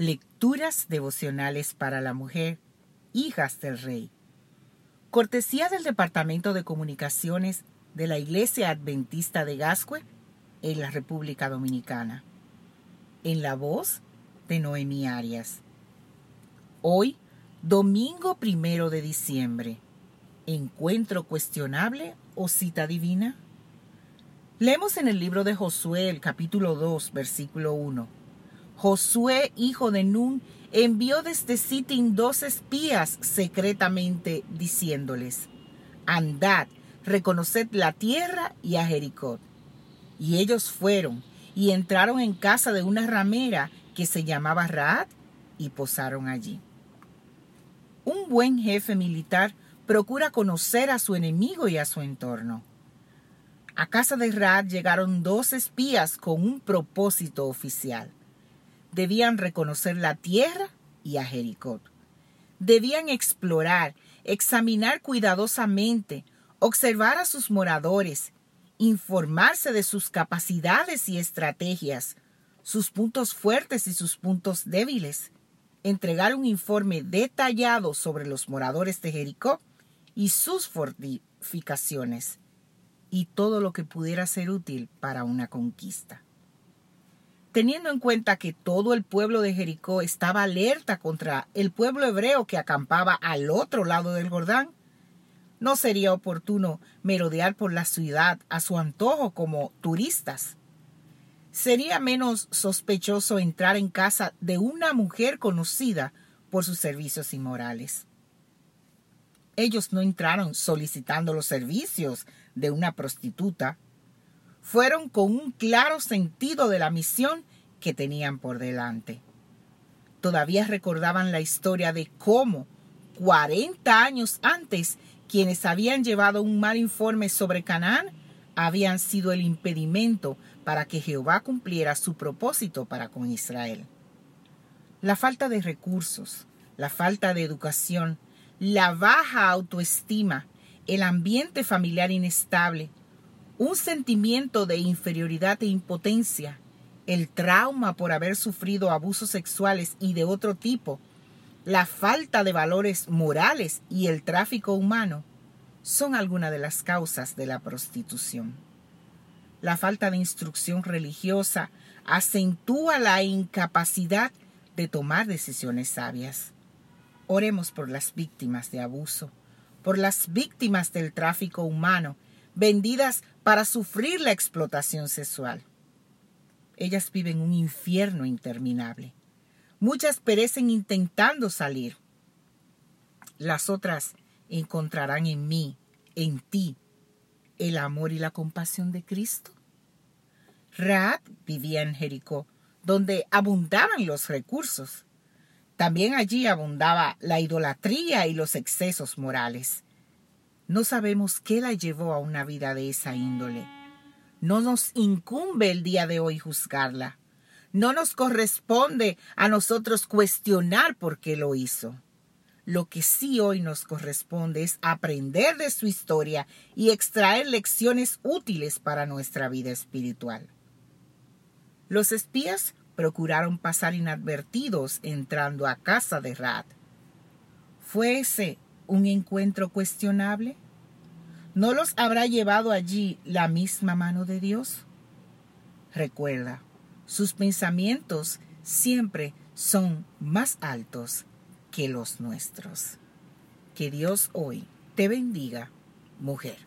Lecturas devocionales para la mujer, hijas del rey. Cortesía del Departamento de Comunicaciones de la Iglesia Adventista de Gascue en la República Dominicana. En la voz de Noemí Arias. Hoy, domingo primero de diciembre. ¿Encuentro cuestionable o cita divina? Leemos en el libro de Josué, el capítulo 2, versículo 1. Josué, hijo de Nun, envió desde Sittim dos espías secretamente, diciéndoles, Andad, reconoced la tierra y a Jericó. Y ellos fueron y entraron en casa de una ramera que se llamaba Raad y posaron allí. Un buen jefe militar procura conocer a su enemigo y a su entorno. A casa de Raad llegaron dos espías con un propósito oficial debían reconocer la tierra y a Jericó. Debían explorar, examinar cuidadosamente, observar a sus moradores, informarse de sus capacidades y estrategias, sus puntos fuertes y sus puntos débiles, entregar un informe detallado sobre los moradores de Jericó y sus fortificaciones, y todo lo que pudiera ser útil para una conquista teniendo en cuenta que todo el pueblo de Jericó estaba alerta contra el pueblo hebreo que acampaba al otro lado del Jordán, no sería oportuno merodear por la ciudad a su antojo como turistas. Sería menos sospechoso entrar en casa de una mujer conocida por sus servicios inmorales. Ellos no entraron solicitando los servicios de una prostituta, fueron con un claro sentido de la misión que tenían por delante. Todavía recordaban la historia de cómo, 40 años antes, quienes habían llevado un mal informe sobre Canaán habían sido el impedimento para que Jehová cumpliera su propósito para con Israel. La falta de recursos, la falta de educación, la baja autoestima, el ambiente familiar inestable, un sentimiento de inferioridad e impotencia, el trauma por haber sufrido abusos sexuales y de otro tipo, la falta de valores morales y el tráfico humano son algunas de las causas de la prostitución. La falta de instrucción religiosa acentúa la incapacidad de tomar decisiones sabias. Oremos por las víctimas de abuso, por las víctimas del tráfico humano vendidas para sufrir la explotación sexual. Ellas viven un infierno interminable. Muchas perecen intentando salir. Las otras encontrarán en mí, en ti, el amor y la compasión de Cristo. Raad vivía en Jericó, donde abundaban los recursos. También allí abundaba la idolatría y los excesos morales. No sabemos qué la llevó a una vida de esa índole. No nos incumbe el día de hoy juzgarla. No nos corresponde a nosotros cuestionar por qué lo hizo. Lo que sí hoy nos corresponde es aprender de su historia y extraer lecciones útiles para nuestra vida espiritual. Los espías procuraron pasar inadvertidos entrando a casa de Rad. ¿Fue ese un encuentro cuestionable? ¿No los habrá llevado allí la misma mano de Dios? Recuerda, sus pensamientos siempre son más altos que los nuestros. Que Dios hoy te bendiga, mujer.